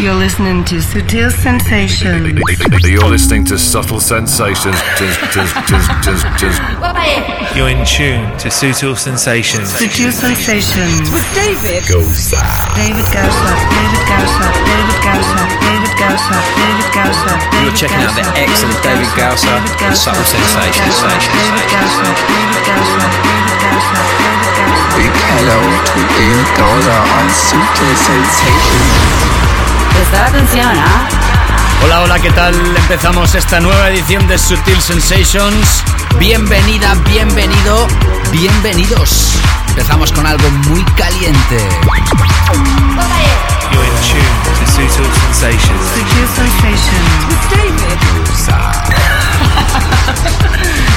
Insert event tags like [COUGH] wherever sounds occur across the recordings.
You're listening to Sutil Sensations. You're listening to Subtle Sensations. You're in tune to Sutil Sensations. Sutil Sensations. With David. Gosa. David Gausa. David Gausa. David Gausa. David Gausa. David Gausa. You're checking out the excellent David Gausa and Subtle Sensations. David Gausa. David Gausa. David Gausa. David Gausa. Big hello to David Gausa on Sutil Sensations. Prestar atención, ¿ah? Hola, hola, ¿qué tal? Empezamos esta nueva edición de Sutil Sensations. Bienvenida, bienvenido, bienvenidos. Empezamos con algo muy caliente. You're in tune to Sutil Sensations. Sutil Sensations. With [LAUGHS] David.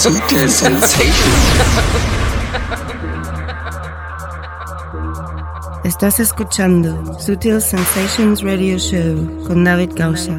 Sutil Sensations. Estás escuchando Sutil Sensations Radio Show con David Gausa.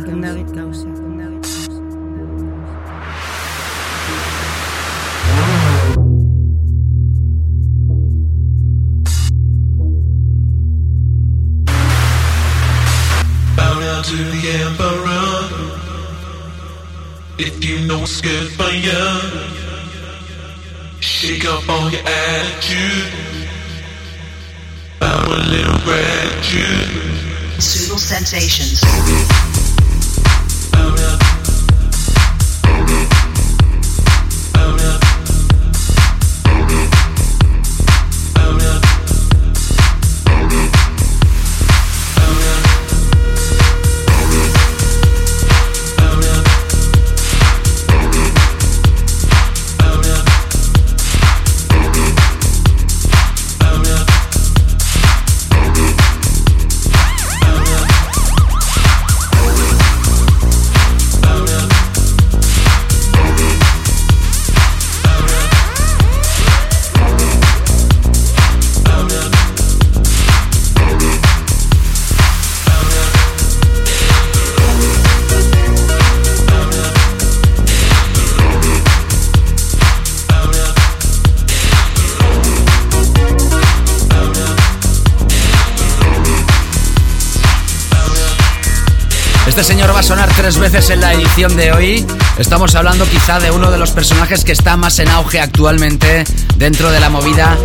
Este señor va a sonar tres veces en la edición de hoy. Estamos hablando quizá de uno de los personajes que está más en auge actualmente dentro de la movida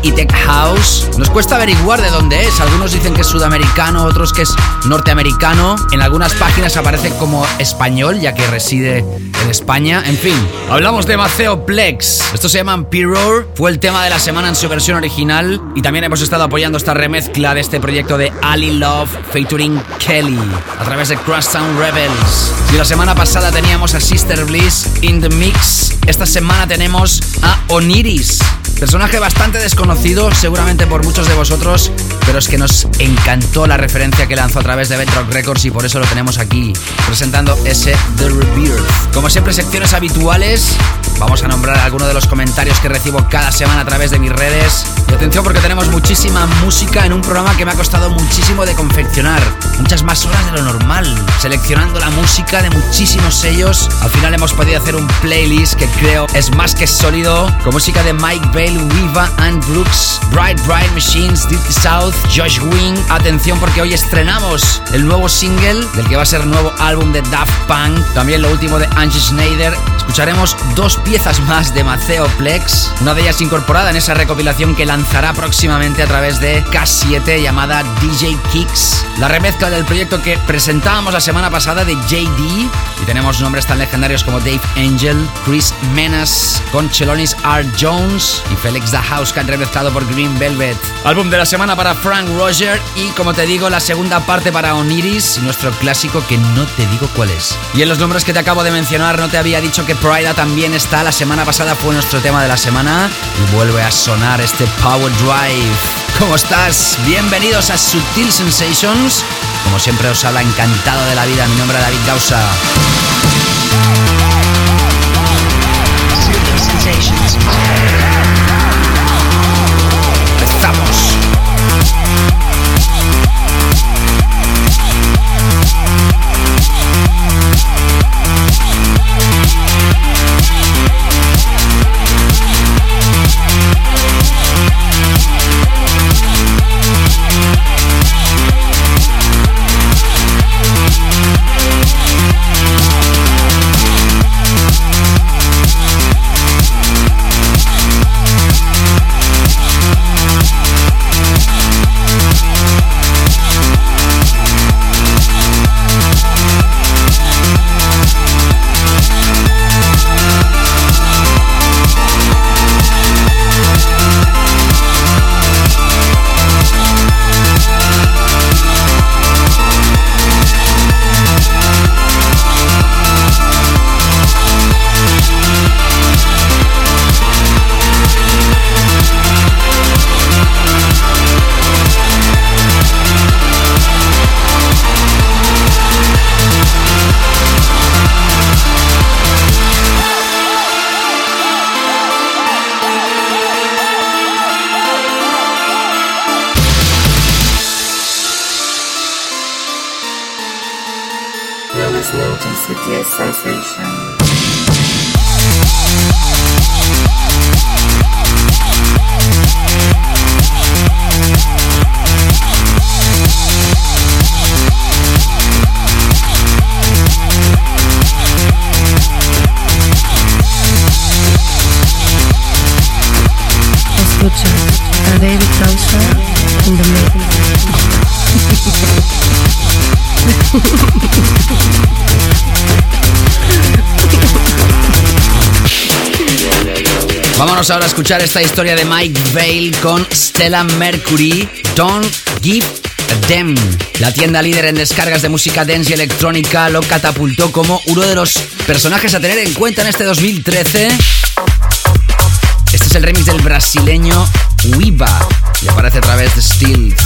Deep Tech House. Nos cuesta averiguar de dónde es. Algunos dicen que es sudamericano, otros que es norteamericano. En algunas páginas aparece como español, ya que reside en España. En fin, hablamos de Maceo Plex. Esto se llama Pirror. Fue el tema de la semana en su versión original. Y también hemos estado apoyando esta remezcla de este proyecto de Ali Love featuring Kelly a través de Crosstown Rebels. Y la semana pasada teníamos a Sister Bliss in the Mix. Esta semana tenemos a Oniris. Personaje bastante desconocido, seguramente por muchos de vosotros, pero es que nos encantó la referencia que lanzó a través de Bedrock Records y por eso lo tenemos aquí, presentando ese The Rebirth. Como siempre, secciones habituales. Vamos a nombrar algunos de los comentarios que recibo cada semana a través de mis redes. Y atención porque tenemos muchísima música en un programa que me ha costado muchísimo de confeccionar. Muchas más horas de lo normal. Seleccionando la música de muchísimos sellos. Al final hemos podido hacer un playlist que creo es más que sólido. Con música de Mike Bailey Vale, Wiva and Brooks, Bright Bright Machines, Dirty South, Josh Wing. Atención porque hoy estrenamos el nuevo single del que va a ser el nuevo álbum de Daft Punk. También lo último de Angie Schneider. Escucharemos dos piezas más de Maceo Plex, una de ellas incorporada en esa recopilación que lanzará próximamente a través de K7 llamada DJ Kicks. La remezcla del proyecto que presentábamos la semana pasada de JD y tenemos nombres tan legendarios como Dave Angel, Chris Menas, con Chelonis R. Jones y Felix the House que han remezclado por Green Velvet. Álbum de la semana para Frank Roger y como te digo la segunda parte para Oniris nuestro clásico que no te digo cuál es. Y en los nombres que te acabo de mencionar no te había dicho que Prida también está, la semana pasada fue nuestro tema de la semana y vuelve a sonar este Power Drive. ¿Cómo estás? Bienvenidos a Sutil Sensations. Como siempre os habla encantado de la vida, mi nombre es David Gausa. Listening to Sutil Sensation. Escucha a David Gausa in the mix. Vámonos ahora a escuchar esta historia de Mike Vale con Stella Mercury, Don't Give a. La tienda líder en descargas de música dance y electrónica lo catapultó como uno de los personajes a tener en cuenta en este 2013. Este es el remix del brasileño Wiba y aparece a través de Steel.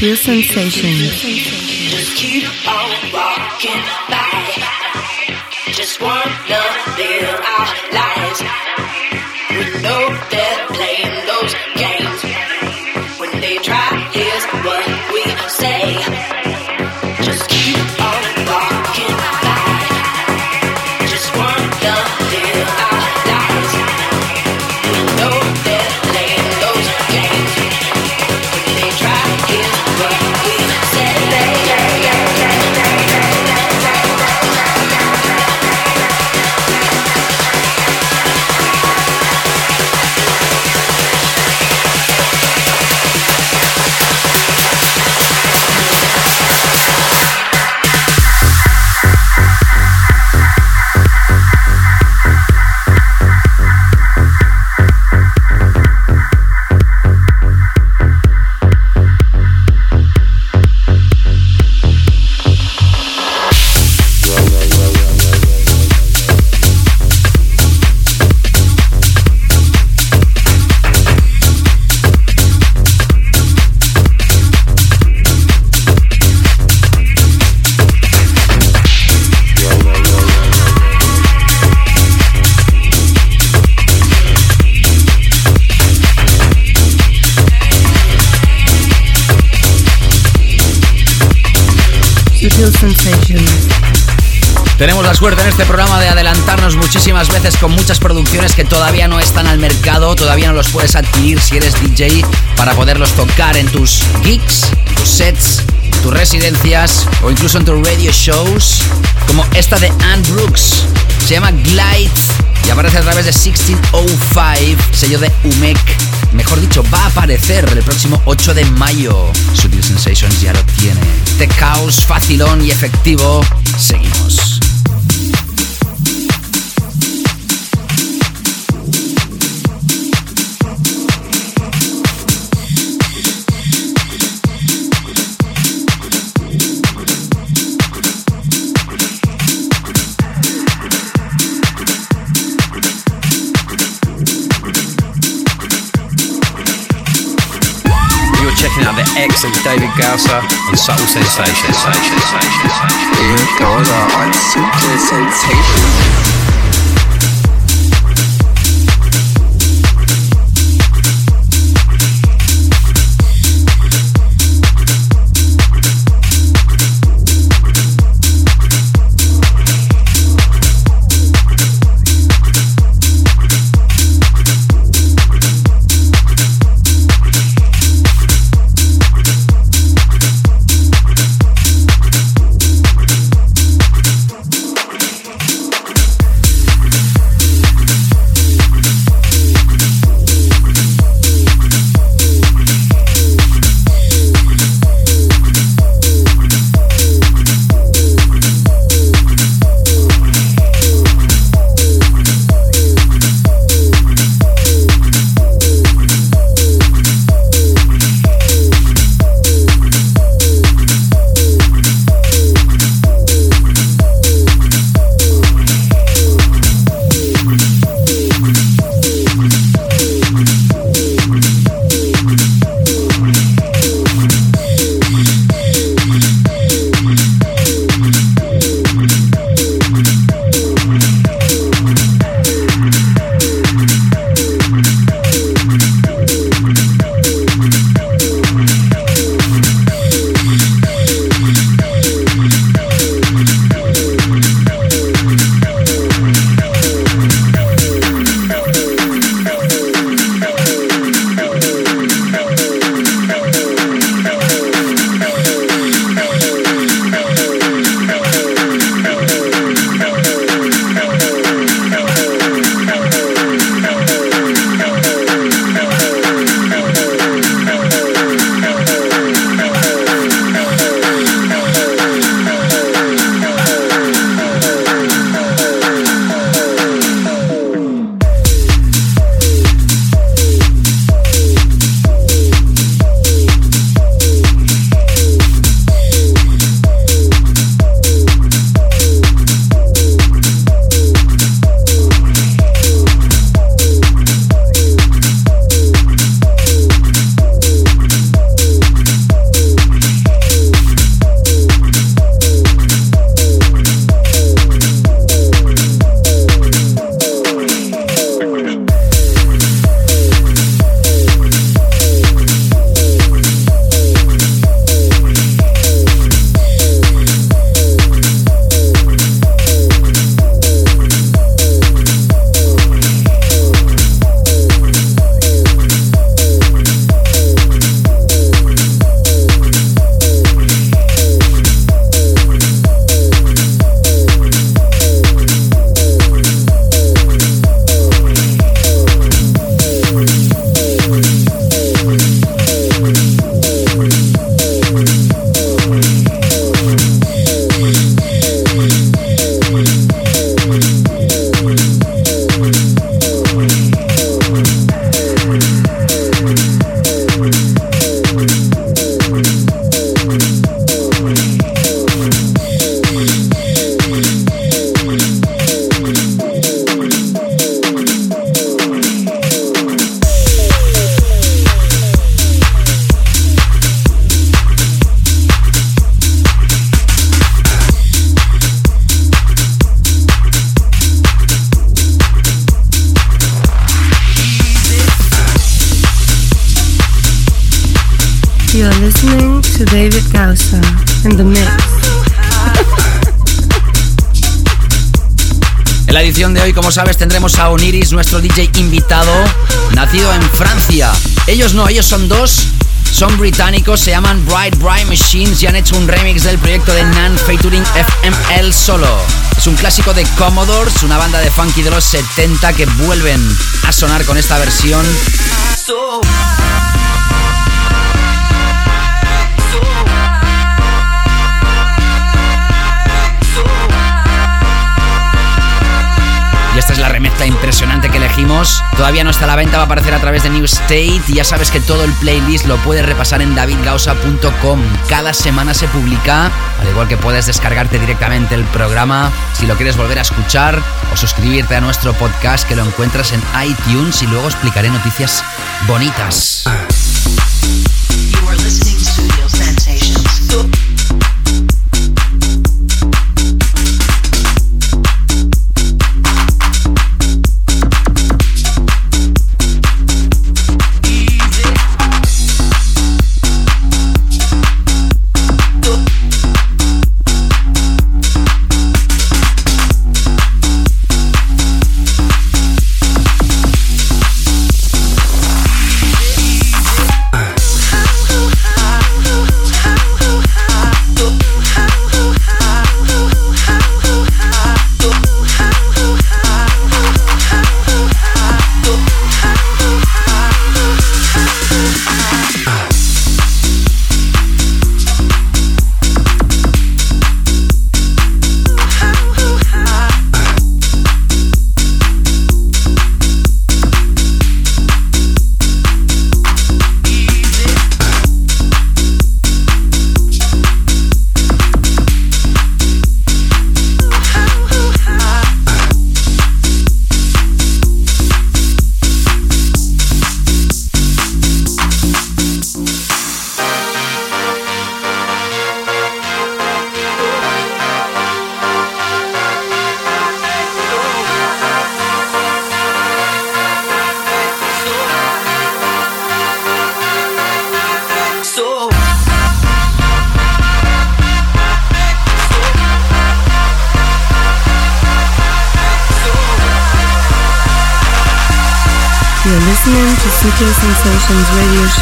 Sutil Sensations. Just keep on walking by. Just wanna live Tenemos la suerte en este programa de adelantarnos muchísimas veces con muchas producciones que todavía no están al mercado, todavía no los puedes adquirir si eres DJ para poderlos tocar en tus gigs, tus sets, tus residencias o incluso en tus radio shows, como esta de Anne Brooks. Se llama Glide y aparece a través de 1605, sello de UMEC. Mejor dicho, va a aparecer el próximo 8 de mayo. Sutil Sensations ya lo tiene. Tech House, facilón y efectivo. Seguimos. Checking out the excellent David Gausser on Subtle Sensations. In Dollar on Sutil Sensations. Hoy, como sabes, tendremos a Oniris, nuestro DJ invitado, nacido en Francia. Ellos no, ellos son dos. Son británicos, se llaman Bright Bright Machines y han hecho un remix del proyecto de Nan featuring FML solo. Es un clásico de Commodores, una banda de funky de los 70 que vuelven a sonar con esta versión. Remezcla impresionante que elegimos. Todavía no está a la venta, va a aparecer a través de New State. Y ya sabes que todo el playlist lo puedes repasar en davidgausa.com. Cada semana se publica, al igual que puedes descargarte directamente el programa si lo quieres volver a escuchar o suscribirte a nuestro podcast que lo encuentras en iTunes y luego explicaré noticias bonitas.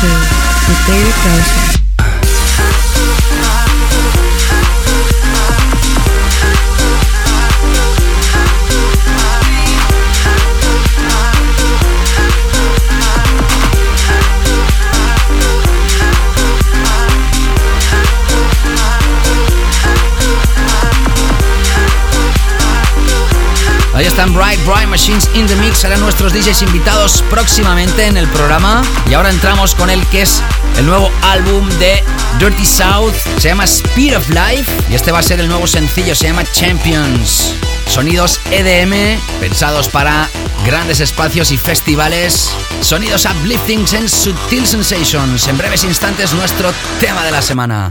2 with David Grossman. Machines in the Mix, serán nuestros DJs invitados próximamente en el programa. Y ahora entramos con el que es el nuevo álbum de Dirty South, se llama Speed of Life y este va a ser el nuevo sencillo, se llama Champions. Sonidos EDM pensados para grandes espacios y festivales. Sonidos uplifting en Sutil Sensations. En breves instantes nuestro tema de la semana.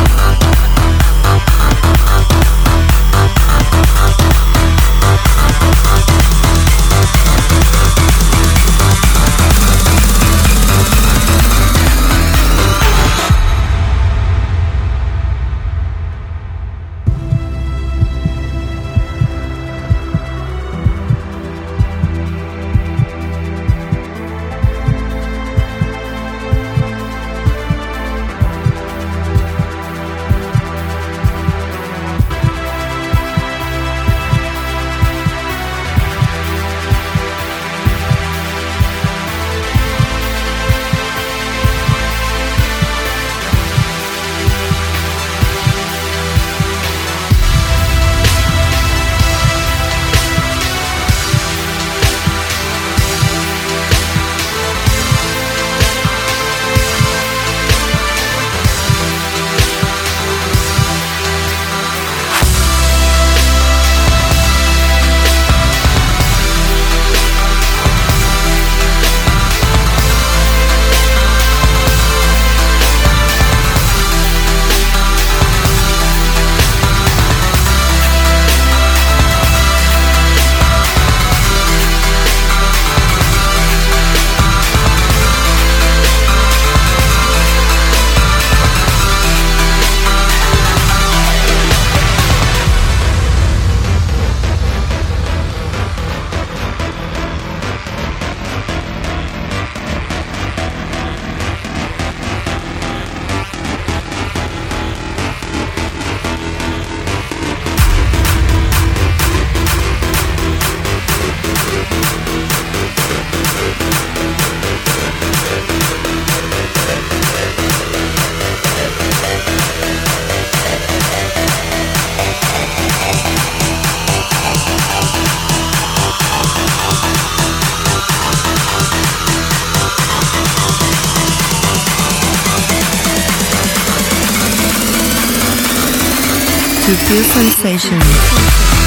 Sutil Sensations.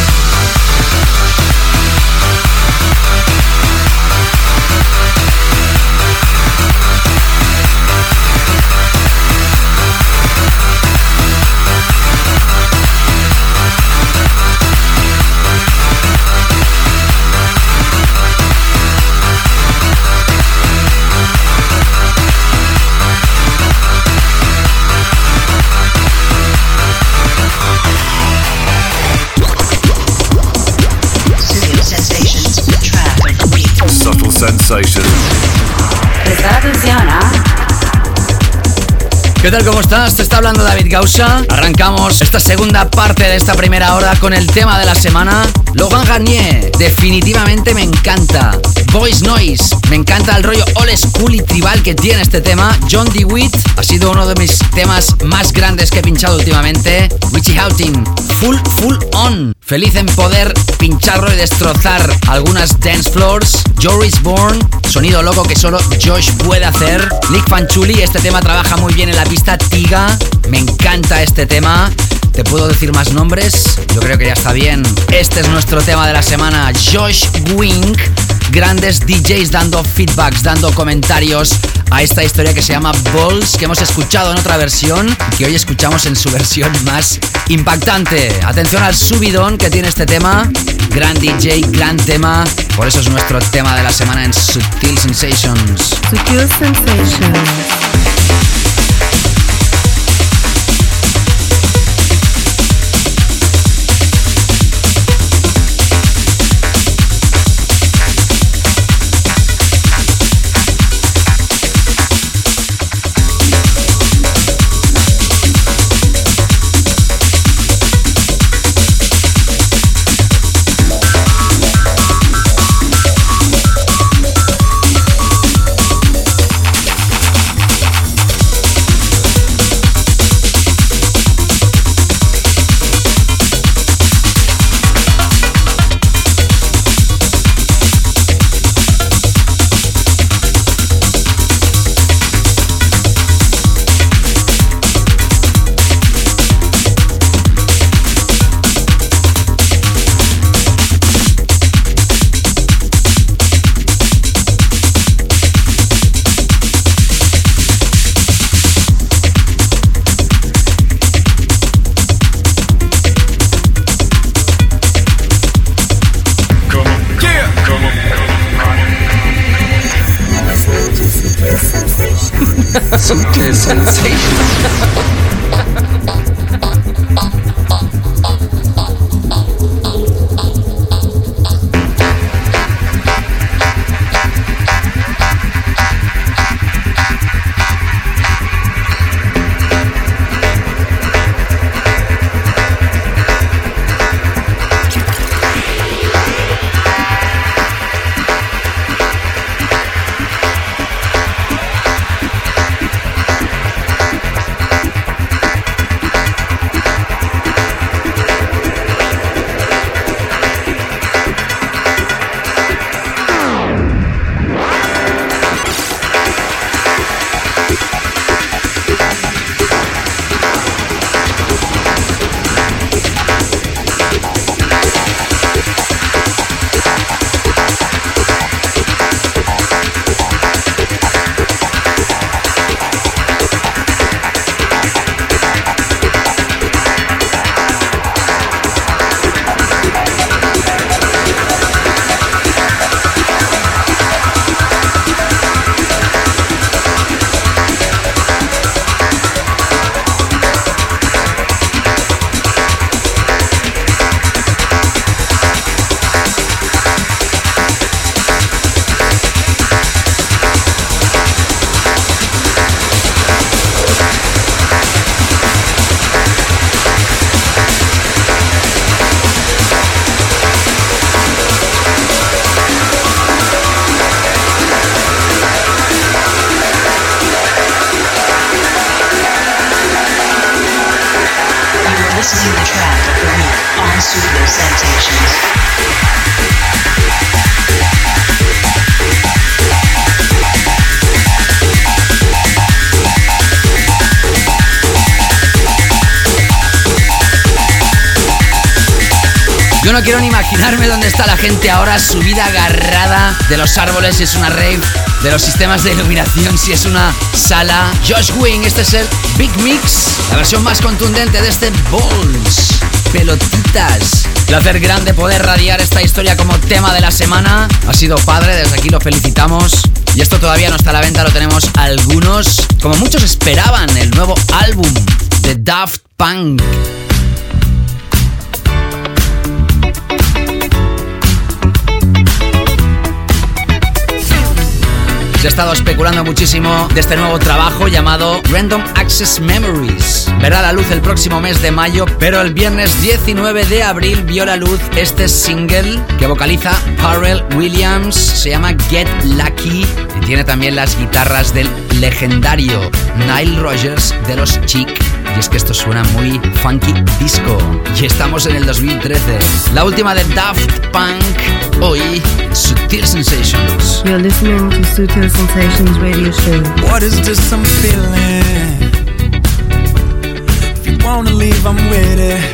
¿Qué tal? ¿Cómo estás? Te está hablando David Gausa. Arrancamos esta segunda parte de esta primera hora con el tema de la semana. Logan Garnier, definitivamente me encanta. Voice Noise, me encanta el rollo old school y tribal que tiene este tema. John DeWitt ha sido uno de mis temas más grandes que he pinchado últimamente. Richie Houghton, full, full on. Feliz en poder pincharlo y destrozar algunas dance floors. Joris Bourne, sonido loco que solo Josh puede hacer. Nick Fanchuli, este tema trabaja muy bien en la pista Tiga. Me encanta este tema. ¿Te puedo decir más nombres? Yo creo que ya está bien. Este es nuestro tema de la semana. Josh Wink. Grandes DJs dando feedbacks, dando comentarios a esta historia que se llama Balls, que hemos escuchado en otra versión y que hoy escuchamos en su [LAUGHS] versión más impactante. Atención al subidón que tiene este tema. Gran DJ, gran tema. Por eso es nuestro tema de la semana en Sutil Sensations. Sutil Sensations. De los árboles si es una rave, de los sistemas de iluminación si es una sala. Josh Wing, este es el Big Mix, la versión más contundente de este Balls. Pelotitas. Placer grande poder radiar esta historia como tema de la semana. Ha sido padre, desde aquí lo felicitamos. Y esto todavía no está a la venta, lo tenemos algunos. Como muchos esperaban, el nuevo álbum de Daft Punk. Ha estado especulando muchísimo de este nuevo trabajo llamado Random Access Memories. Verá la luz el próximo mes de mayo, pero el viernes 19 de abril vio la luz este single que vocaliza Pharrell Williams. Se llama Get Lucky y tiene también las guitarras del legendario Nile Rogers de los Chic. Y es que esto suena muy funky disco. Y estamos en el 2013. La última de Daft Punk, hoy Sutil Sensations. You're listening to Sutil Sensations Radio Show. What is this I'm feeling? If you wanna leave, I'm with it.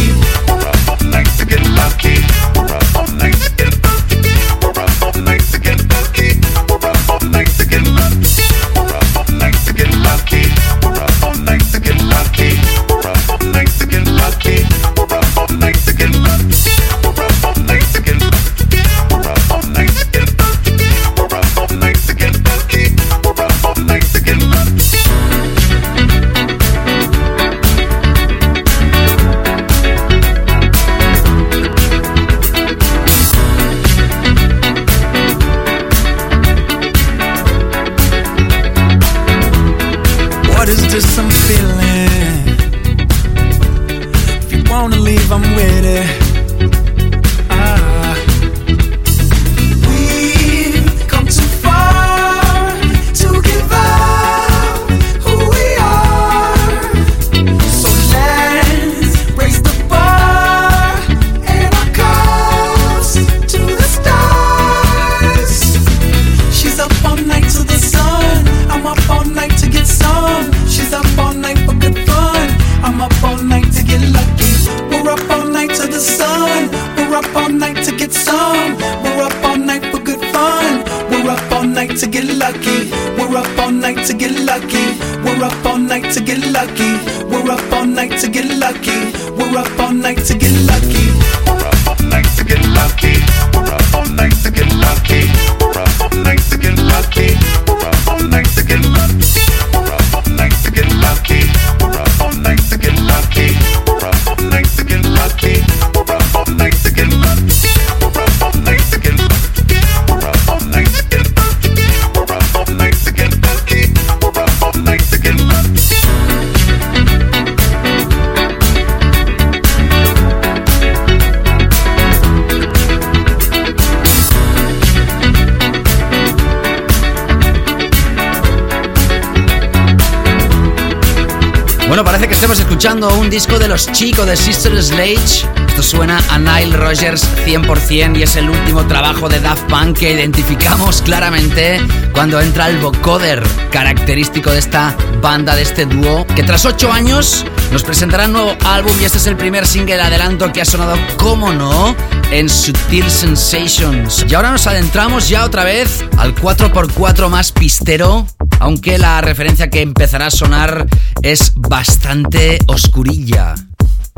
Un disco de los chicos de Sister Sledge. Esto suena a Nile Rogers 100% y es el último trabajo de Daft Punk que identificamos claramente cuando entra el vocoder, característico de esta banda, de este dúo, que tras 8 años nos presentará un nuevo álbum y este es el primer single adelanto que ha sonado, como no, en Sutil Sensations. Y ahora nos adentramos ya otra vez al 4x4 más pistero, aunque la referencia que empezará a sonar es bastante oscurilla.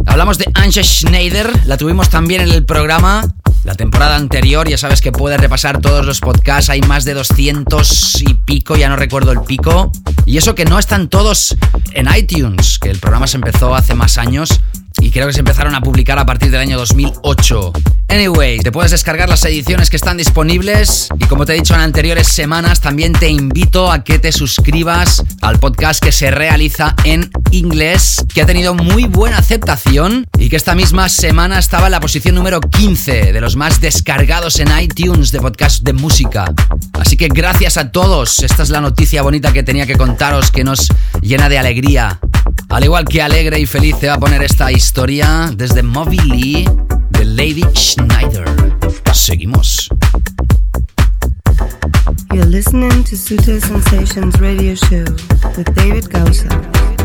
Hablamos de Anja Schneider, la tuvimos también en el programa la temporada anterior, ya sabes que puedes repasar todos los podcasts, hay más de 200 y pico, ya no recuerdo el pico. Y eso que no están todos en iTunes, que el programa se empezó hace más años y creo que se empezaron a publicar a partir del año 2008. Anyway, te puedes descargar las ediciones que están disponibles y como te he dicho en anteriores semanas, también te invito a que te suscribas al podcast que se realiza en inglés, que ha tenido muy buena aceptación y que esta misma semana estaba en la posición número 15 de los más descargados en iTunes de podcast de música. Así que gracias a todos, esta es la noticia bonita que tenía que contaros que nos llena de alegría. Al igual que alegre y feliz te va a poner esta historia desde Moby Lady Schneider. Seguimos. You're listening to Sutil Sensations radio show with David Gausa.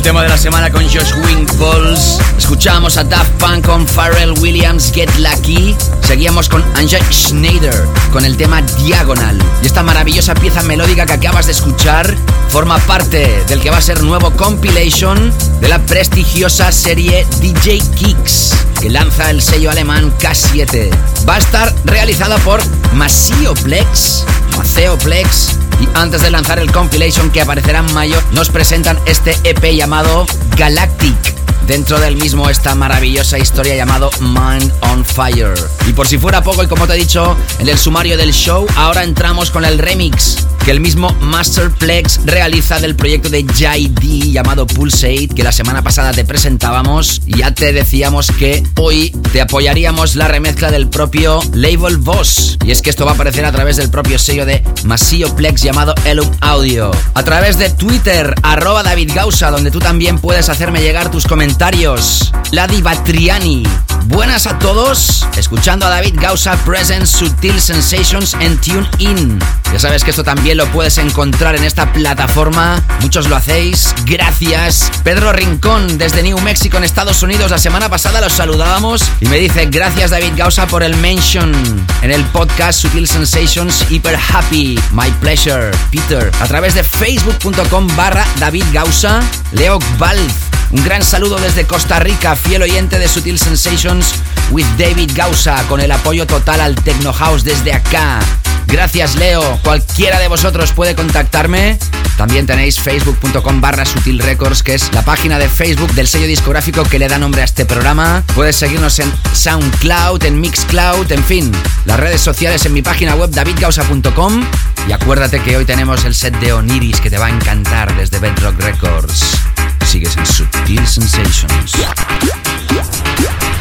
El tema de la semana con Josh Winkles, escuchamos a Daft Punk con Pharrell Williams Get Lucky. Seguíamos con Anja Schneider con el tema Diagonal. Y esta maravillosa pieza melódica que acabas de escuchar forma parte del que va a ser nuevo compilation de la prestigiosa serie DJ Kicks que lanza el sello alemán K7. Va a estar realizada por Masioplex, Maceoplex y antes de lanzar el compilation que aparecerá en mayo, nos presentan este EP llamado Galactic. Dentro del mismo esta maravillosa historia llamado Mind on Fire. Y por si fuera poco, y como te he dicho en el sumario del show, ahora entramos con el remix que el mismo Masterplex realiza del proyecto de JD llamado Pulsate, que la semana pasada te presentábamos. Ya te decíamos que hoy te apoyaríamos la remezcla del propio Label Boss. Y es que esto va a aparecer a través del propio sello de Plex llamado Elum Audio. A través de Twitter, arroba David Gausa, donde tú también puedes hacerme llegar tus comentarios. Ladi Batriani. Buenas a todos, escuchando a David Gausa Present Sutil Sensations en Tune In. Ya sabes que esto también lo puedes encontrar en esta plataforma. Muchos lo hacéis. Gracias. Pedro Rincón desde New Mexico en Estados Unidos. La semana pasada los saludábamos y me dice gracias David Gausa por el mention en el podcast Sutil Sensations Hyper Happy. My pleasure. Peter. A través de facebook.com barra David Gausa. Leo Valv. Un gran saludo desde Costa Rica, fiel oyente de Sutil Sensations with David Gausa, con el apoyo total al Techno House desde acá. Gracias Leo, cualquiera de vosotros puede contactarme. También tenéis facebook.com barra Sutil Records, que es la página de Facebook del sello discográfico que le da nombre a este programa. Puedes seguirnos en SoundCloud, en Mixcloud, en fin, las redes sociales en mi página web davidgausa.com. Y acuérdate que hoy tenemos el set de Oniris que te va a encantar desde Bedrock Records. Sigues en Sutil Sensations.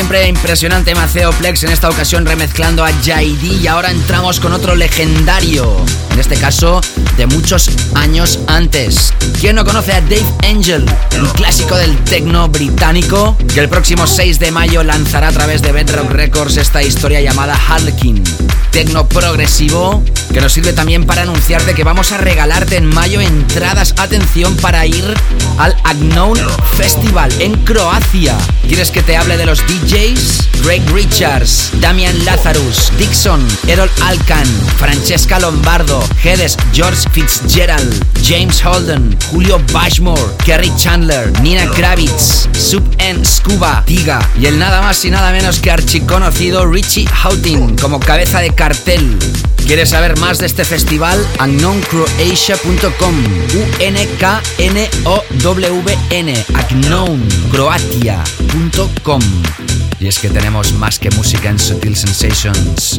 Siempre, impresionante Maceo Plex, en esta ocasión remezclando a JD y ahora entramos con otro legendario, en este caso de muchos años antes. ¿Quién no conoce a Dave Angel, un clásico del techno británico, que el próximo 6 de mayo lanzará a través de Bedrock Records esta historia llamada Harlequin? Tecno progresivo que nos sirve también para anunciarte que vamos a regalarte en mayo entradas, atención, para ir al Agnown Festival en Croacia. ¿Quieres que te hable de los DJs? Greg Richards, Damian Lazarus, Dixon, Errol Alcan, Francesca Lombardo, Hedes, George Fitzgerald, James Holden, Julio Bashmore, Kerry Chandler, Nina Kravitz, Sub N Scuba, Tiga y el nada más y nada menos que archiconocido Richie Houghton como cabeza de cartel. ¿Quieres saber más de este festival? unknowncroatia.com U-N-K-N-O-W-N unknowncroatia.com Y es que tenemos más que música en Sutil Sensations.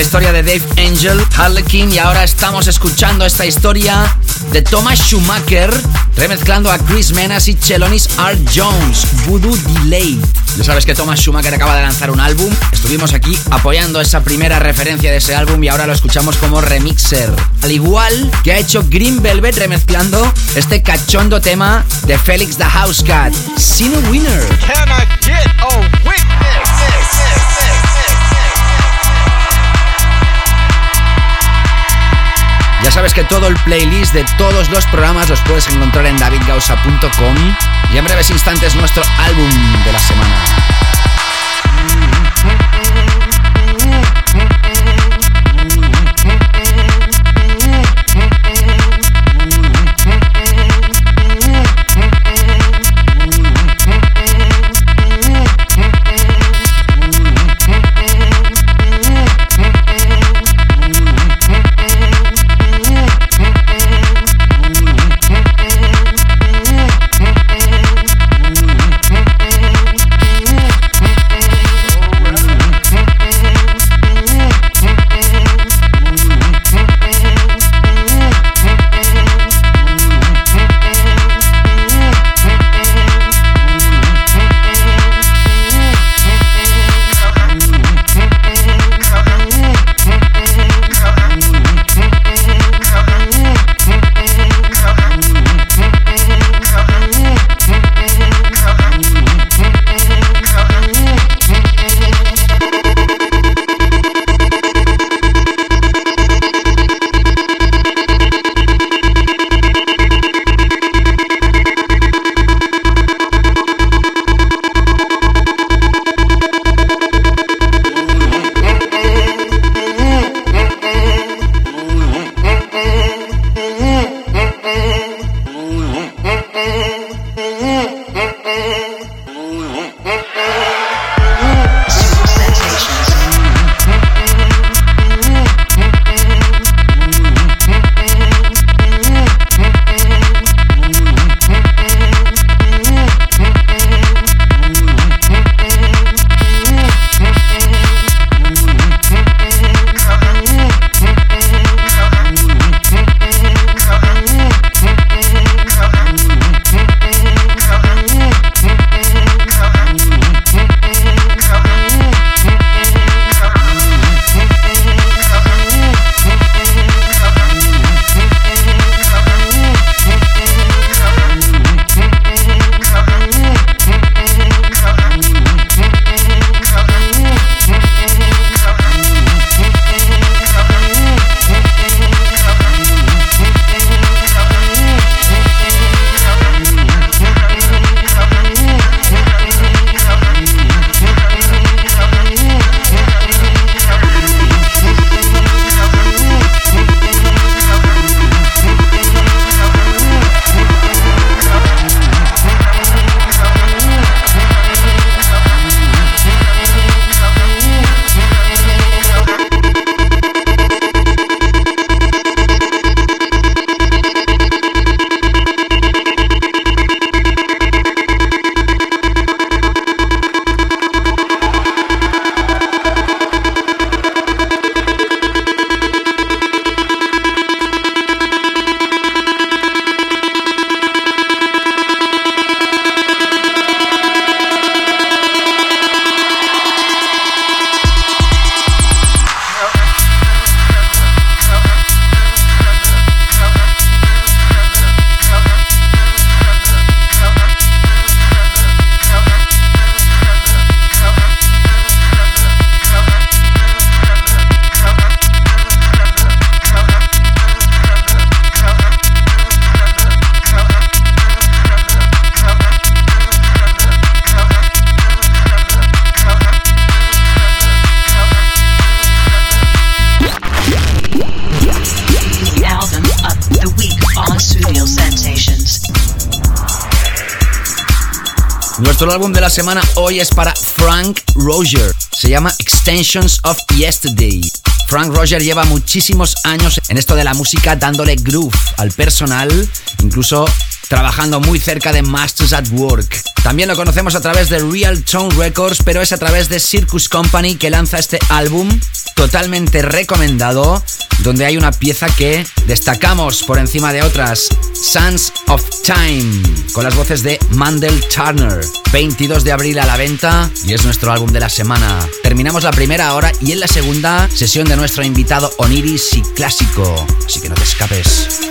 La historia de Dave Angel, Harlequin y ahora estamos escuchando esta historia de Thomas Schumacher remezclando a Chris Menas y Chelonis R. Jones, Voodoo Delay. Ya sabes que Thomas Schumacher acaba de lanzar un álbum. Estuvimos aquí apoyando esa primera referencia de ese álbum y ahora lo escuchamos como remixer. Al igual que ha hecho Green Velvet remezclando este cachondo tema de Felix the House Cat, Sin Winner. Can I get a witness? Ya sabes que todo el playlist de todos los programas los puedes encontrar en davidgausa.com y en breves instantes nuestro álbum de la semana. Nuestro álbum de la semana hoy es para Frank Roger. Se llama Extensions of Yesterday. Frank Roger lleva muchísimos años en esto de la música dándole groove al personal, incluso trabajando muy cerca de Masters at Work. También lo conocemos a través de Real Tone Records, pero es a través de Circus Company que lanza este álbum totalmente recomendado, donde hay una pieza que destacamos por encima de otras, Sons of Time, con las voces de Mandel Turner. 22 de abril a la venta y es nuestro álbum de la semana. Terminamos la primera hora y en la segunda sesión de nuestro invitado Oniris y clásico, así que no te escapes.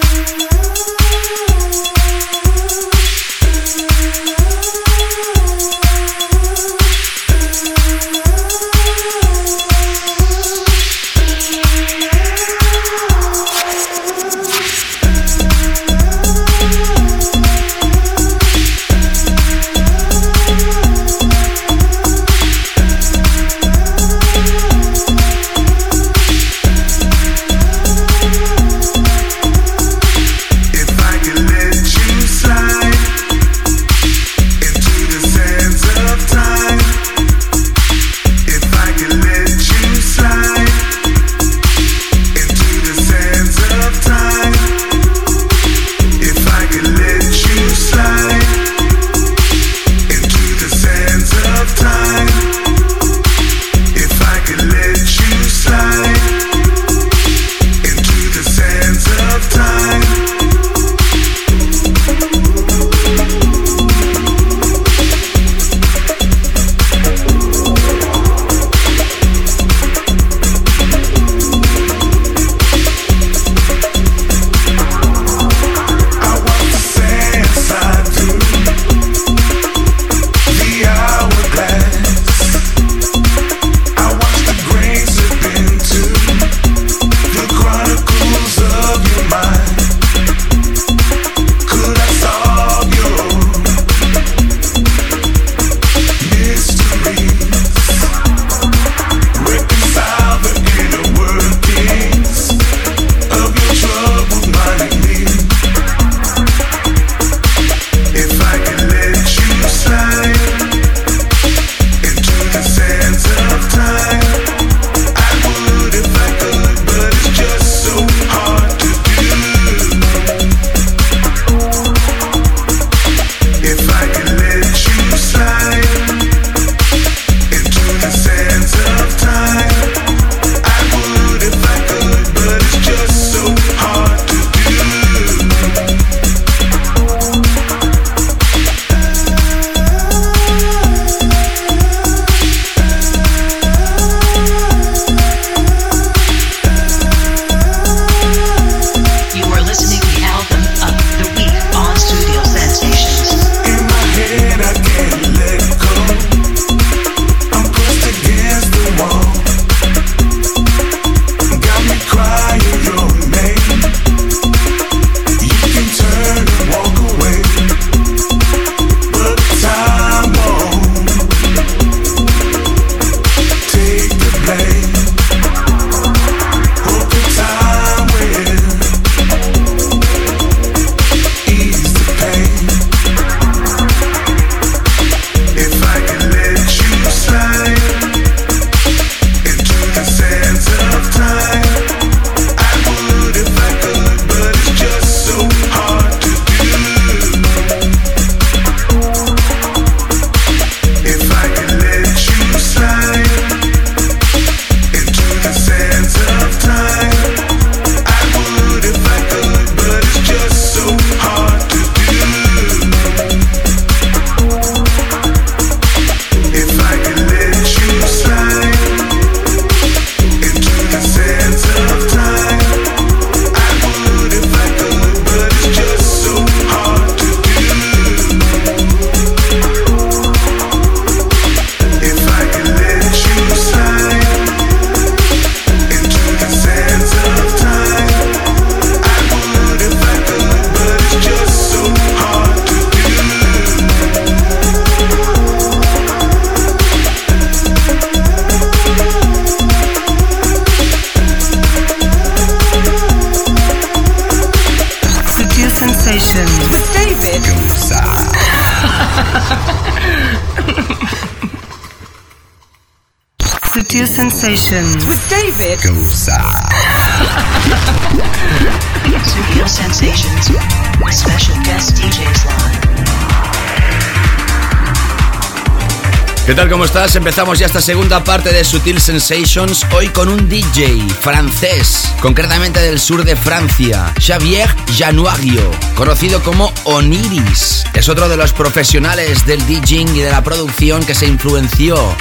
Empezamos ya esta segunda parte de Sutil Sensations, hoy con un DJ francés, concretamente del sur de Francia, Xavier Januario, conocido como Oniris. Es otro de los profesionales del DJing y de la producción que se influenció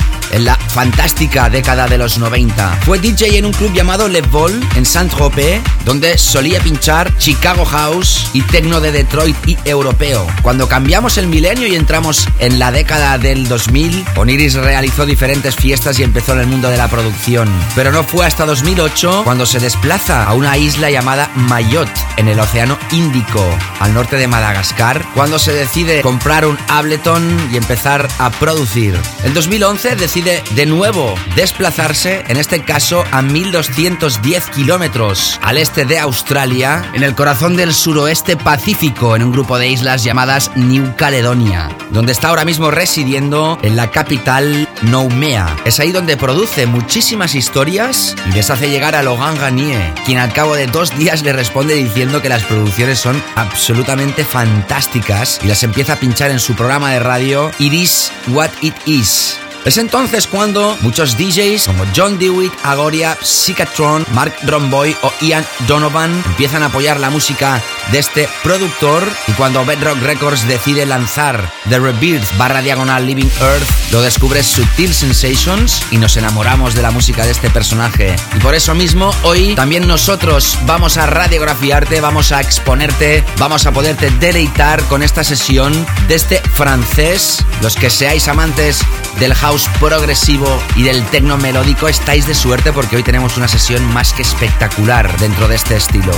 fantástica década de los 90. Fue DJ en un club llamado Le Vol en Saint-Tropez, donde solía pinchar Chicago House y techno de Detroit y europeo. Cuando cambiamos el milenio y entramos en la década del 2000, Oniris realizó diferentes fiestas y empezó en el mundo de la producción. Pero no fue hasta 2008 cuando se desplaza a una isla llamada Mayotte, en el Océano Índico, al norte de Madagascar, cuando se decide comprar un Ableton y empezar a producir. En 2011 decide de nuevo desplazarse, en este caso a 1210 kilómetros al este de Australia, en el corazón del suroeste Pacífico, en un grupo de islas llamadas New Caledonia, donde está ahora mismo residiendo en la capital Noumea. Es ahí donde produce muchísimas historias y les hace llegar a Logan Garnier, quien al cabo de dos días le responde diciendo que las producciones son absolutamente fantásticas y las empieza a pinchar en su programa de radio It Is What It Is. Es entonces cuando muchos DJs como John Dewitt, Agoria, Psychatron, Mark Dromboy o Ian Donovan empiezan a apoyar la música de este productor y cuando Bedrock Records decide lanzar The Rebirth barra diagonal Living Earth lo descubre Sutil Sensations y nos enamoramos de la música de este personaje. Y por eso mismo hoy también nosotros vamos a radiografiarte, vamos a exponerte, vamos a poderte deleitar con esta sesión de este francés, los que seáis amantes del house progresivo y del techno melódico estáis de suerte porque hoy tenemos una sesión más que espectacular dentro de este estilo.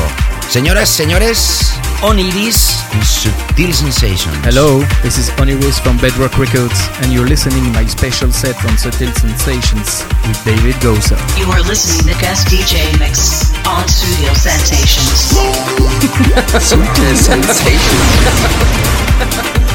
Señoras, señores, Oniris in Subtil Sensations. Hello, this is Oniris from Bedrock Records, and you're listening to my special set on Subtle Sensations with David Goza. You are listening to guest DJ mix on Studio Sensations. [LAUGHS] Sutil Sensations. [LAUGHS]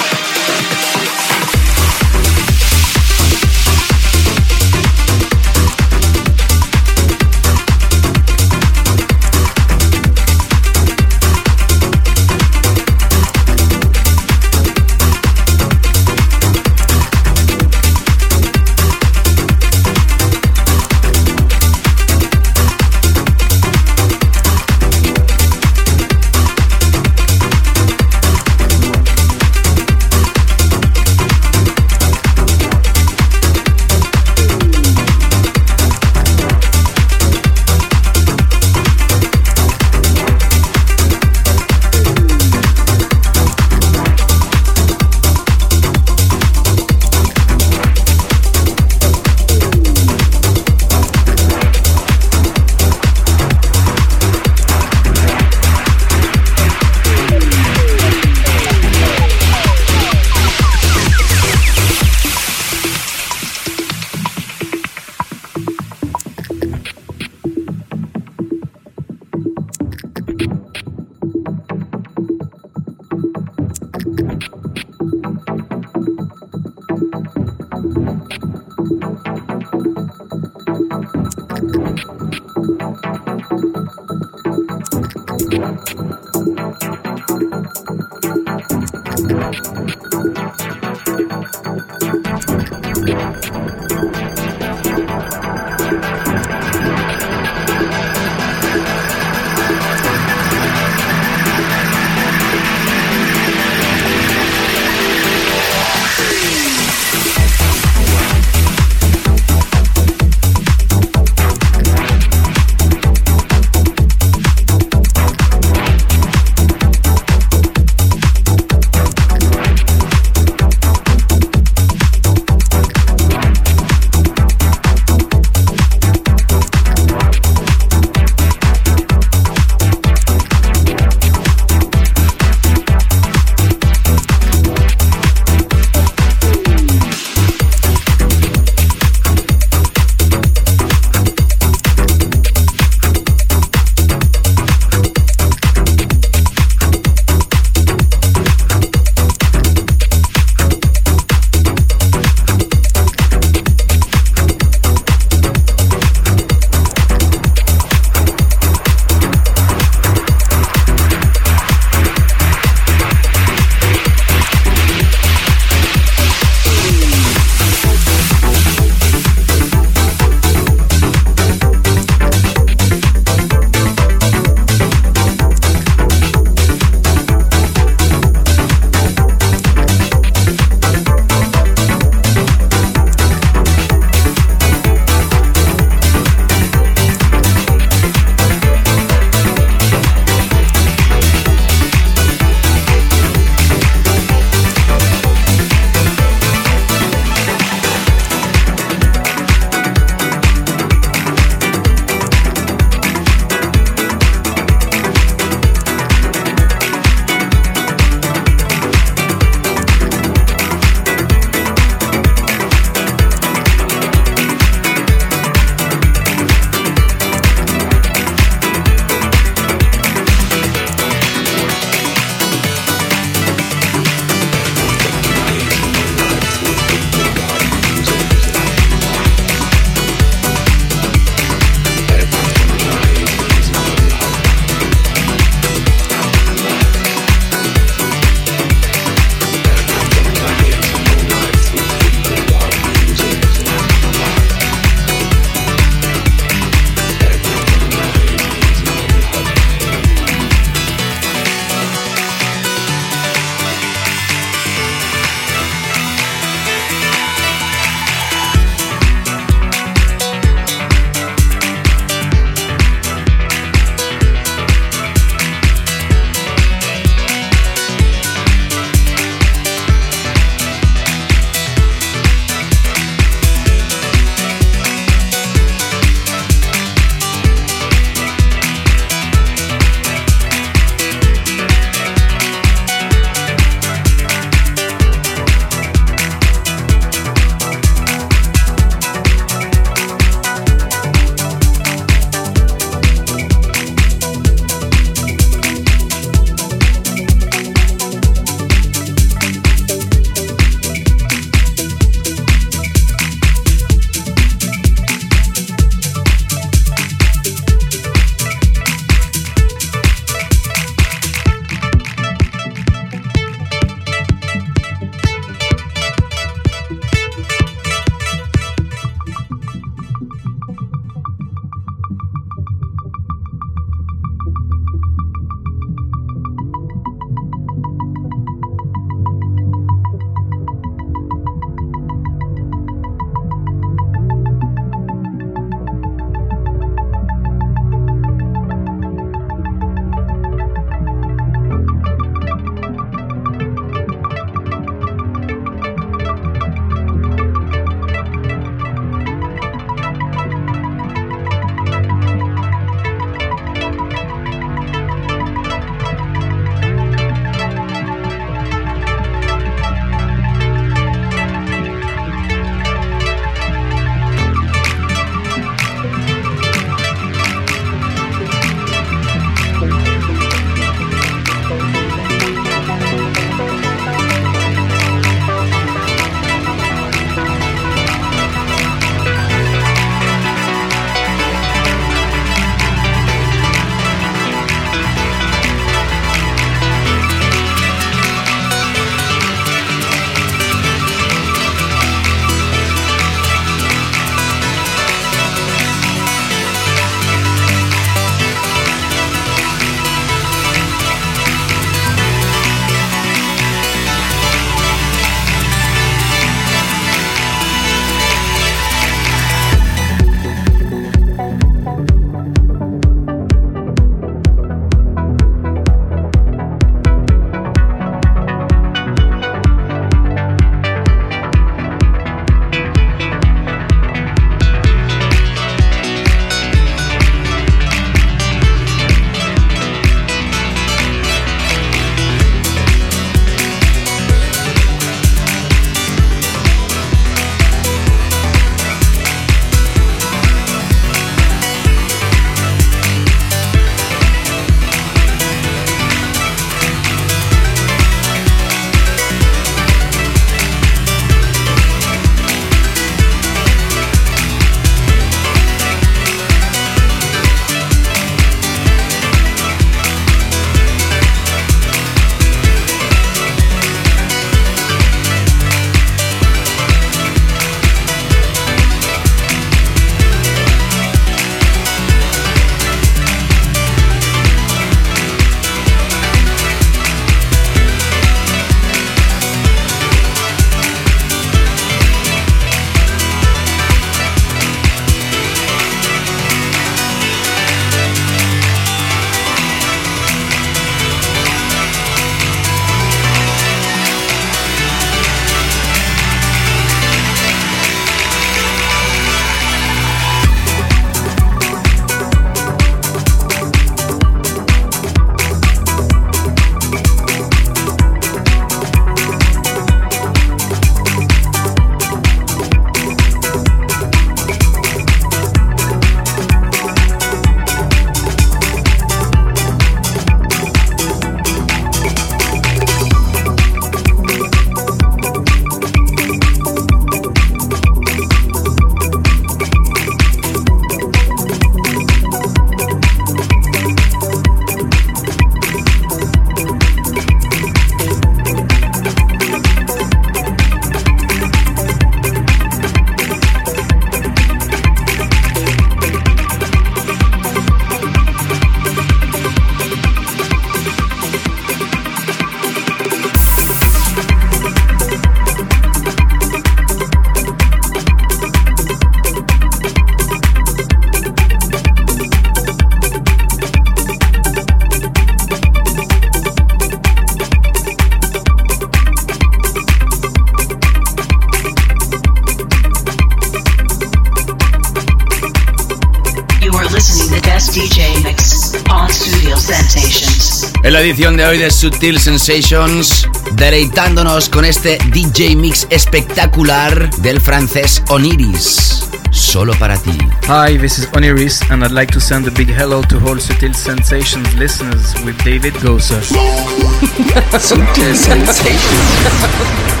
la edición de hoy de Sutil Sensations, deleitándonos con este DJ mix espectacular del francés Oniris. Solo para ti. Hi, this is Oniris, and I'd like to send a big hello to all Sutil Sensations listeners with David Gosa. [LAUGHS] Sutil Sensations.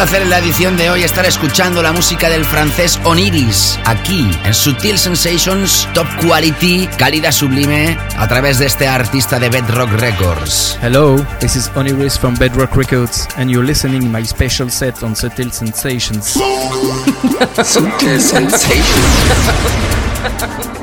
Placer en la edición de hoy estar escuchando la música del francés Oniris, aquí en Sutil Sensations Top Quality, calidad sublime, a través de este artista de Bedrock Records. Hello, this is Oniris from Bedrock Records, and you're listening my special set on Sensations. [LAUGHS] Subtle Sensations. [LAUGHS]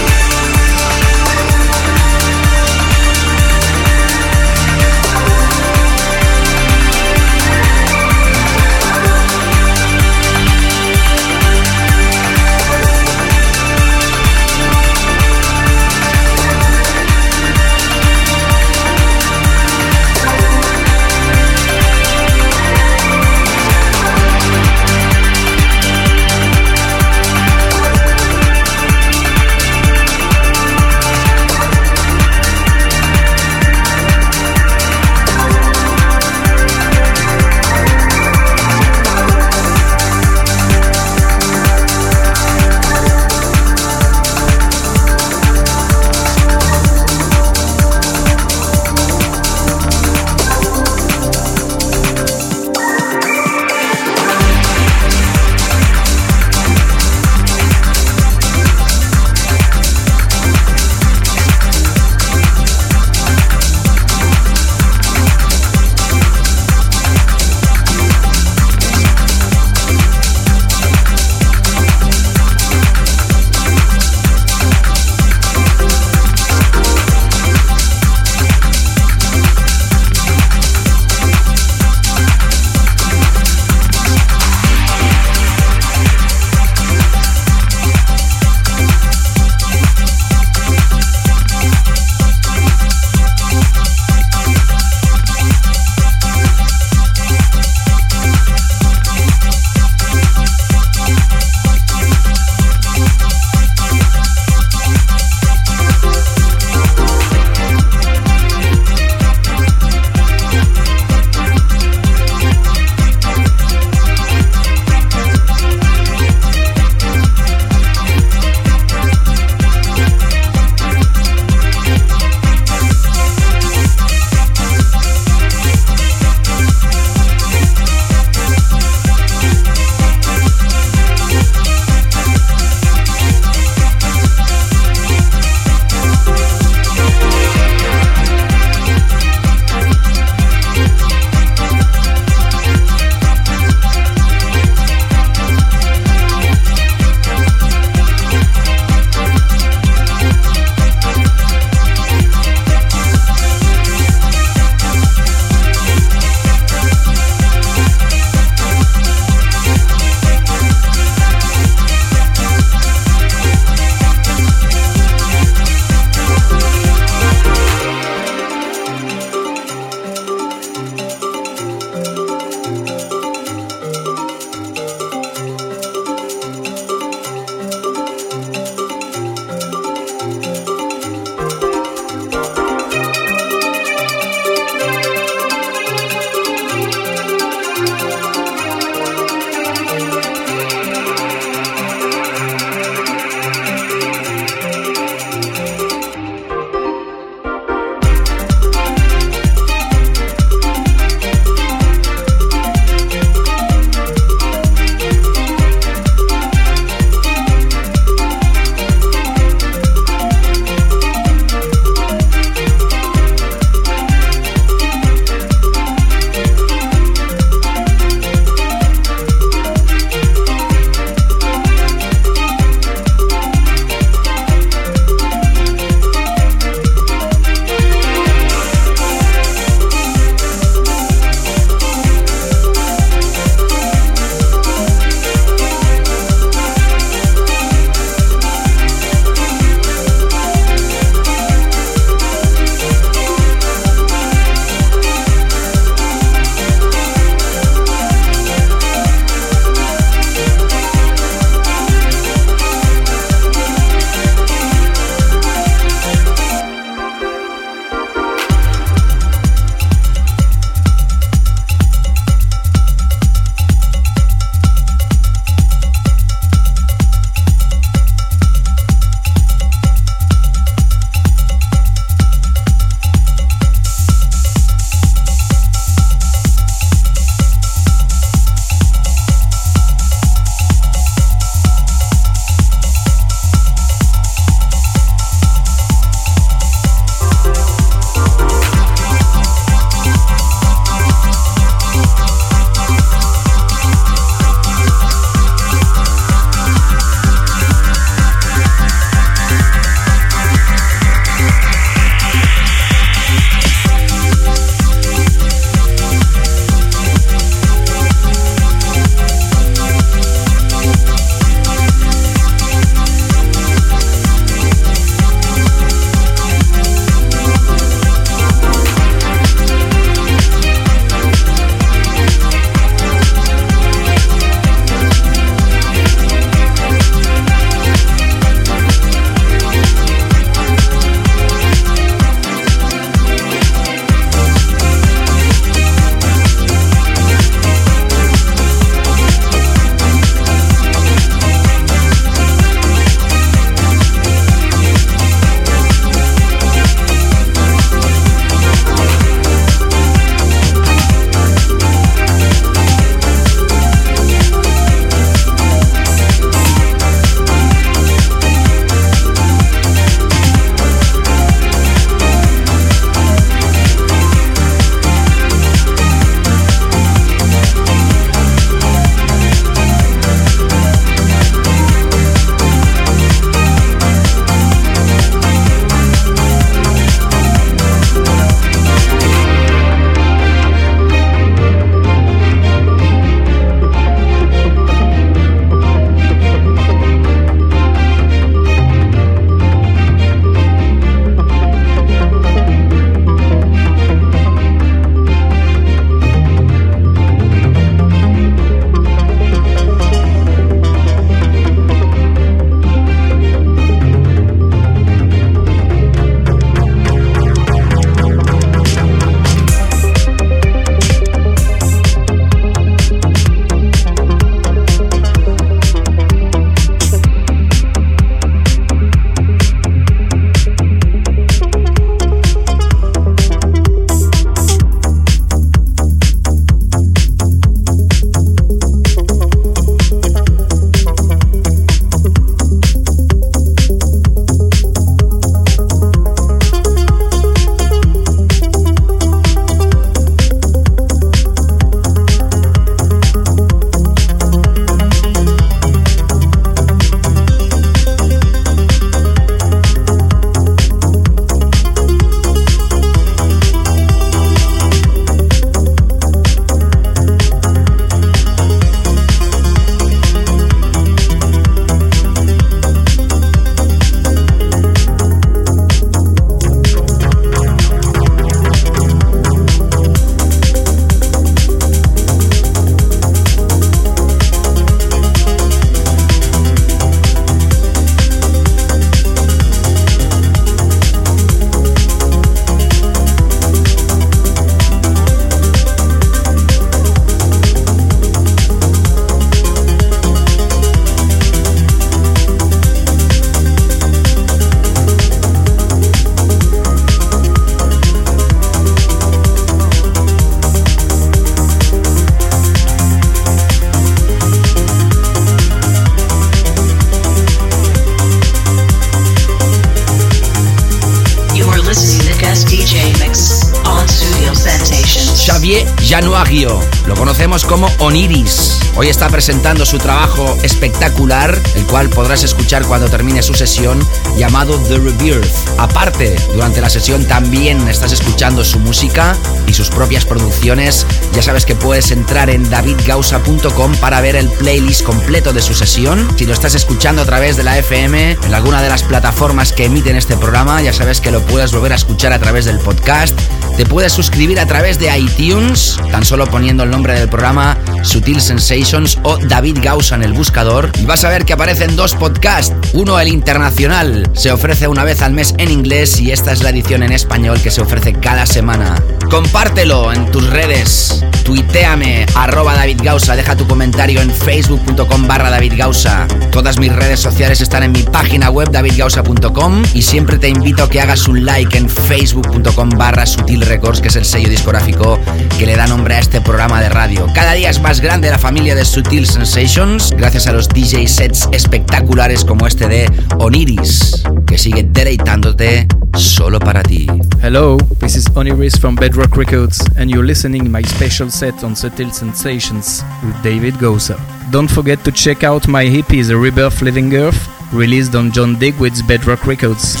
Oniris. Hoy está presentando su trabajo espectacular, el cual podrás escuchar cuando termine su sesión, llamado The Rebirth. Aparte, durante la sesión también estás escuchando su música y sus propias producciones. Ya sabes que puedes entrar en davidgausa.com para ver el playlist completo de su sesión. Si lo estás escuchando a través de la FM, en alguna de las plataformas que emiten este programa, ya sabes que lo puedes volver a escuchar a través del podcast. Te puedes suscribir a través de iTunes, tan solo poniendo el nombre del programa Sutil Sensations o David Gausa en el buscador y vas a ver que aparecen dos podcasts. Uno, el internacional, se ofrece una vez al mes en inglés y esta es la edición en español que se ofrece cada semana. Compártelo en tus redes, tuiteame arroba David Gausa, deja tu comentario en facebook.com barra David Gausa. Todas mis redes sociales están en mi página web davidgausa.com y siempre te invito a que hagas un like en facebook.com barra Sutil Records, que es el sello discográfico que le da nombre a este programa de radio. Cada día es más grande la familia de Sutil Sensations, gracias a los DJ sets espectaculares como este de Oniris, que sigue deleitándote solo para ti. Hello, this is Oniris from Bedrock Records, and you're listening to my special set on Subtle Sensations with David Gosa. Don't forget to check out my EP The Rebirth Living Earth, released on John Digweed's Bedrock Records. [LAUGHS]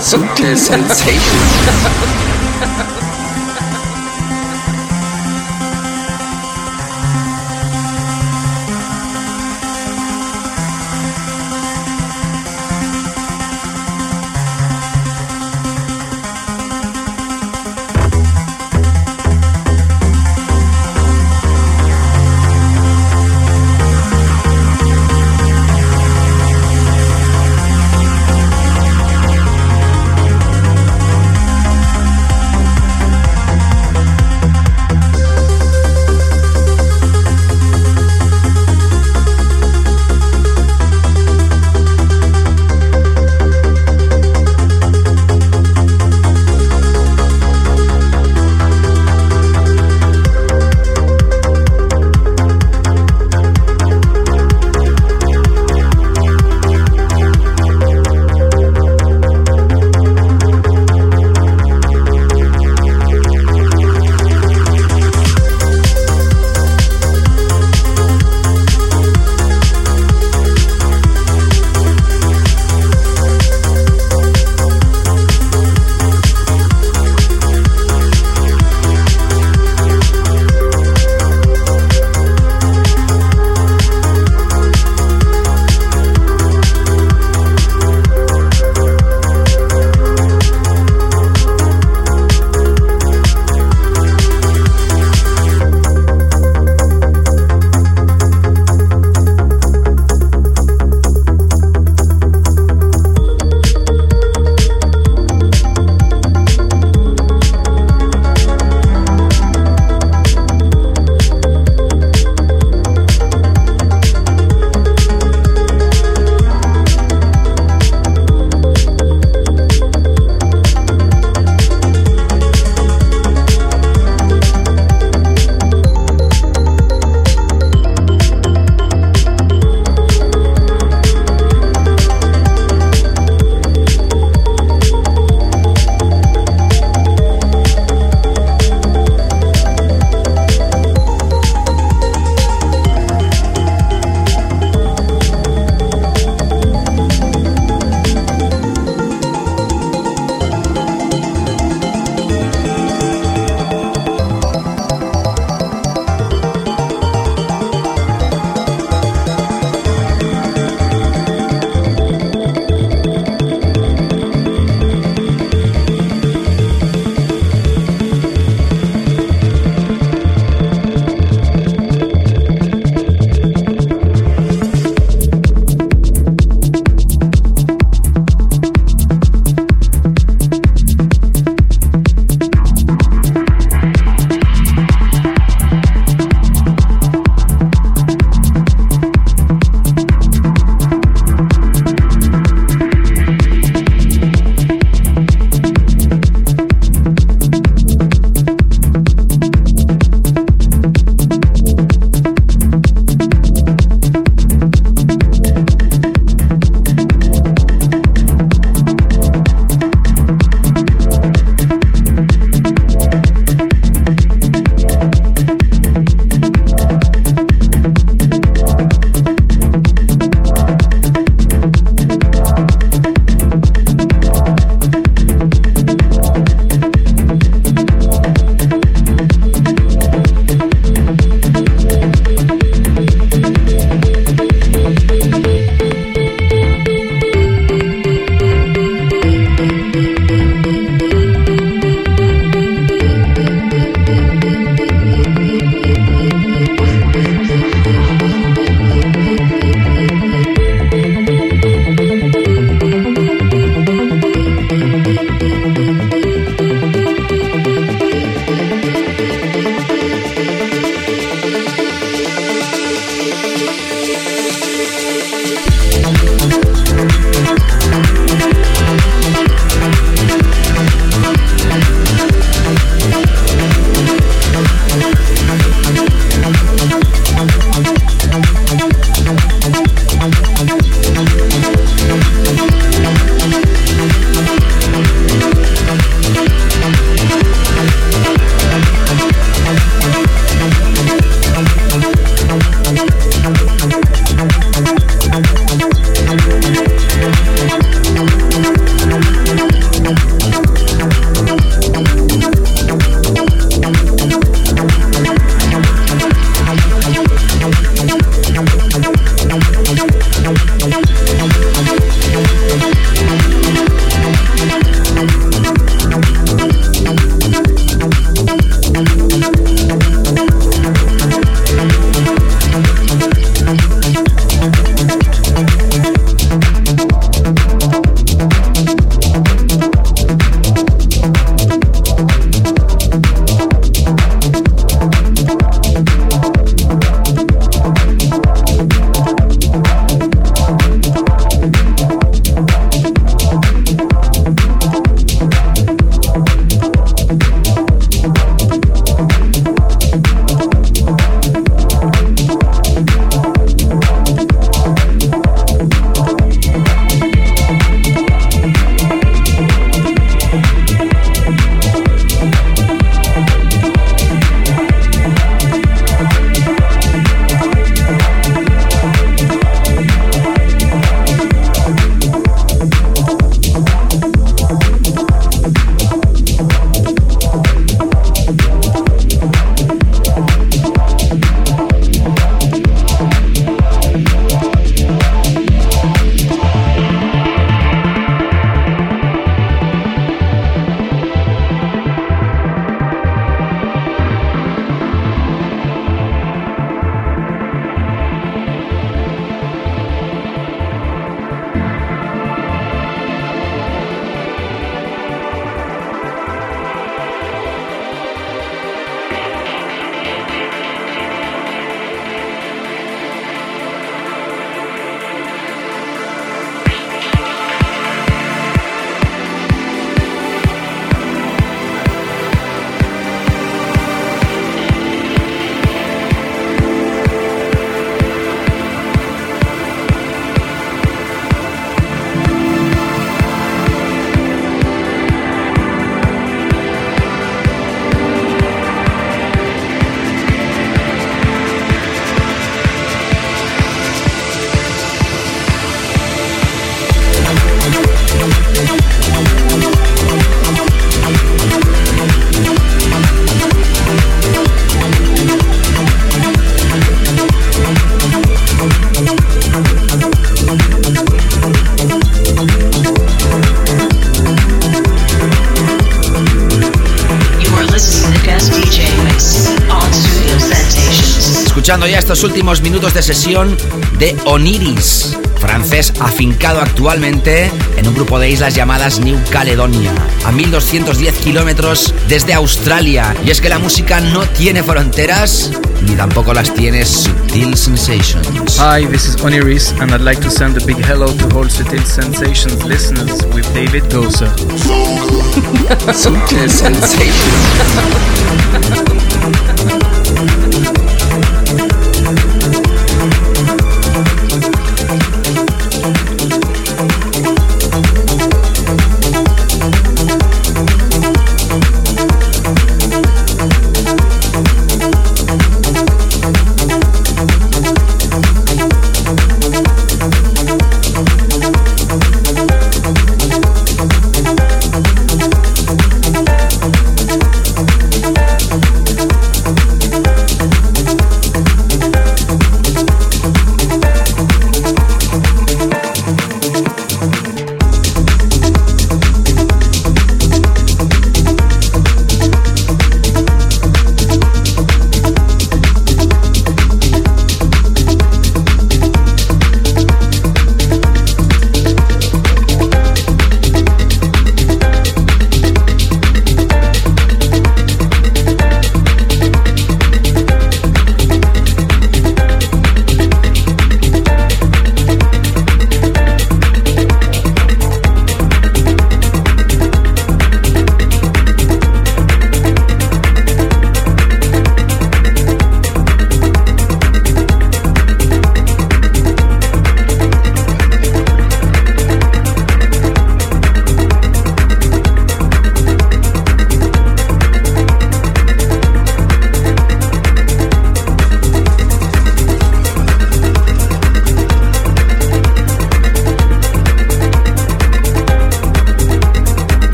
Subtle Sensations. [LAUGHS] estos últimos minutos de sesión de Oniris, francés afincado actualmente en un grupo de islas llamadas New Caledonia, a 1210 kilómetros desde Australia. Y es que la música no tiene fronteras ni tampoco las tiene Subtil Sensations. Hi, this is Oniris, and I'd like to send a big hello to all Subtle Sensations listeners with David Goser. [LAUGHS] Subtle Sensations. [LAUGHS]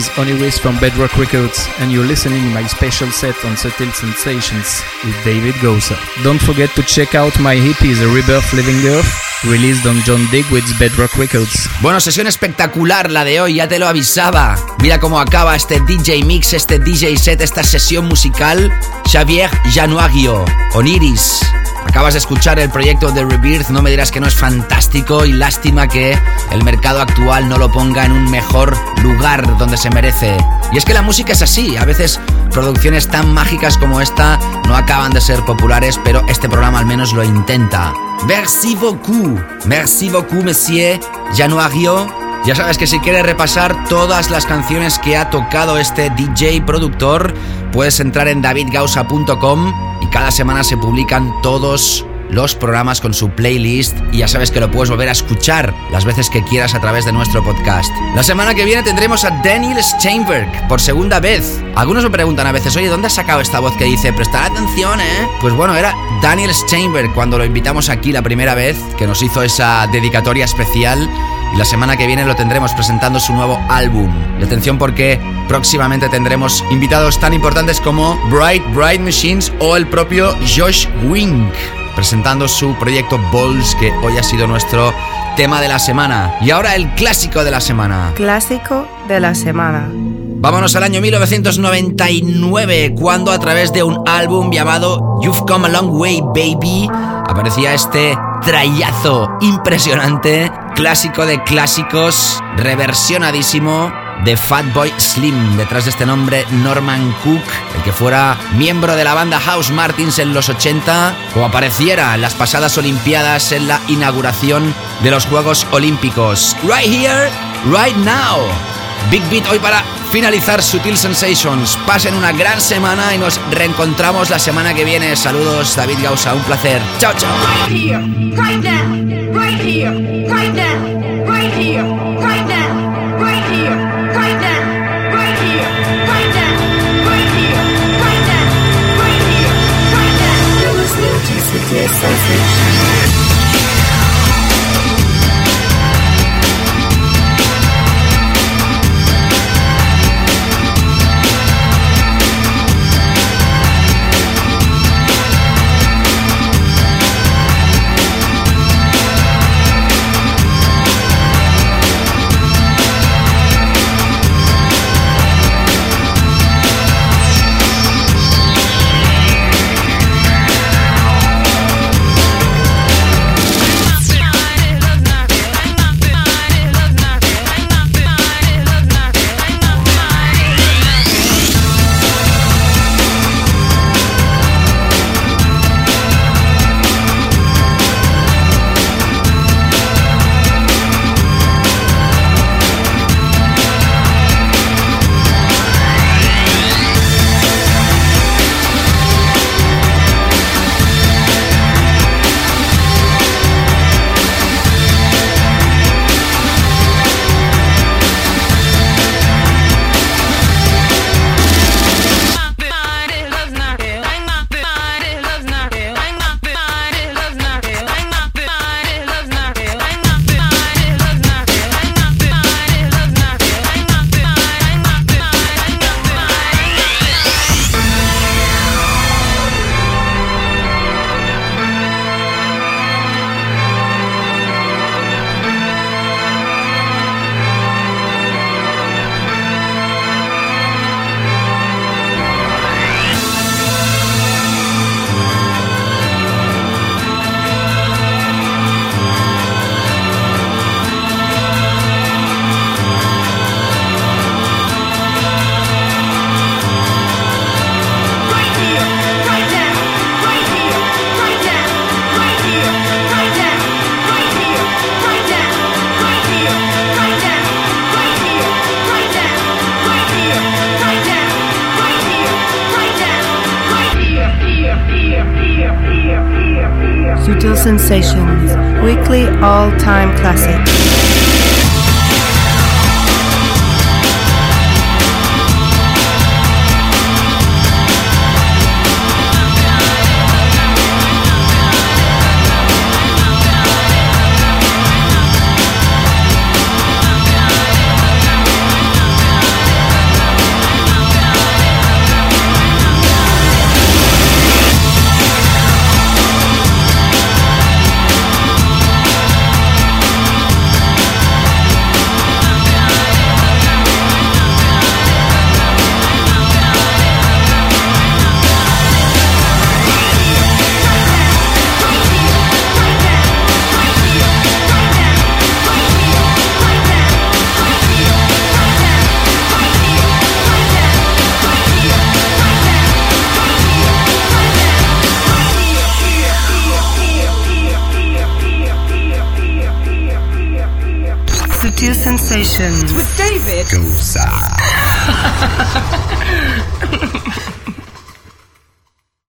is Oniris from Bedrock Records, and you're listening my special set on Subtle Sensations with David Gosa. Don't forget to check out my hippie, The Rebirth Living Earth, released on John Digweed's Bedrock Records. Bueno, sesión espectacular la de hoy, ya te lo avisaba. Mira cómo acaba este DJ mix, este DJ set, esta sesión musical. Xavier Januagio, Oniris. Acabas de escuchar el proyecto de Rebirth, no me dirás que no es fantástico y lástima que el mercado actual no lo ponga en un mejor lugar donde se merece. Y es que la música es así, a veces producciones tan mágicas como esta no acaban de ser populares, pero este programa al menos lo intenta. Merci beaucoup, merci beaucoup, monsieur Januario. Ya sabes que si quieres repasar todas las canciones que ha tocado este DJ productor, puedes entrar en davidgausa.com y cada semana se publican todos los programas con su playlist y ya sabes que lo puedes volver a escuchar las veces que quieras a través de nuestro podcast. La semana que viene tendremos a Daniel Steinberg por segunda vez. Algunos me preguntan a veces, oye, ¿dónde has sacado esta voz que dice, prestar atención, eh? Pues bueno, era Daniel Steinberg cuando lo invitamos aquí la primera vez, que nos hizo esa dedicatoria especial. Y la semana que viene lo tendremos presentando su nuevo álbum. Y atención porque próximamente tendremos invitados tan importantes como Bright Bright Machines o el propio Josh Wink presentando su proyecto Balls, que hoy ha sido nuestro tema de la semana. Y ahora el clásico de la semana. Clásico de la semana. Vámonos al año 1999, cuando a través de un álbum llamado You've Come a Long Way Baby aparecía este trayazo impresionante, clásico de clásicos, reversionadísimo de Fatboy Slim. Detrás de este nombre, Norman Cook, el que fuera miembro de la banda House Martins en los 80, o apareciera en las pasadas Olimpiadas en la inauguración de los Juegos Olímpicos. Right here, right now. Big Beat hoy para finalizar Sutil Sensations. Pasen una gran semana y nos reencontramos la semana que viene. Saludos, David Gausa, un placer. Chao, chao.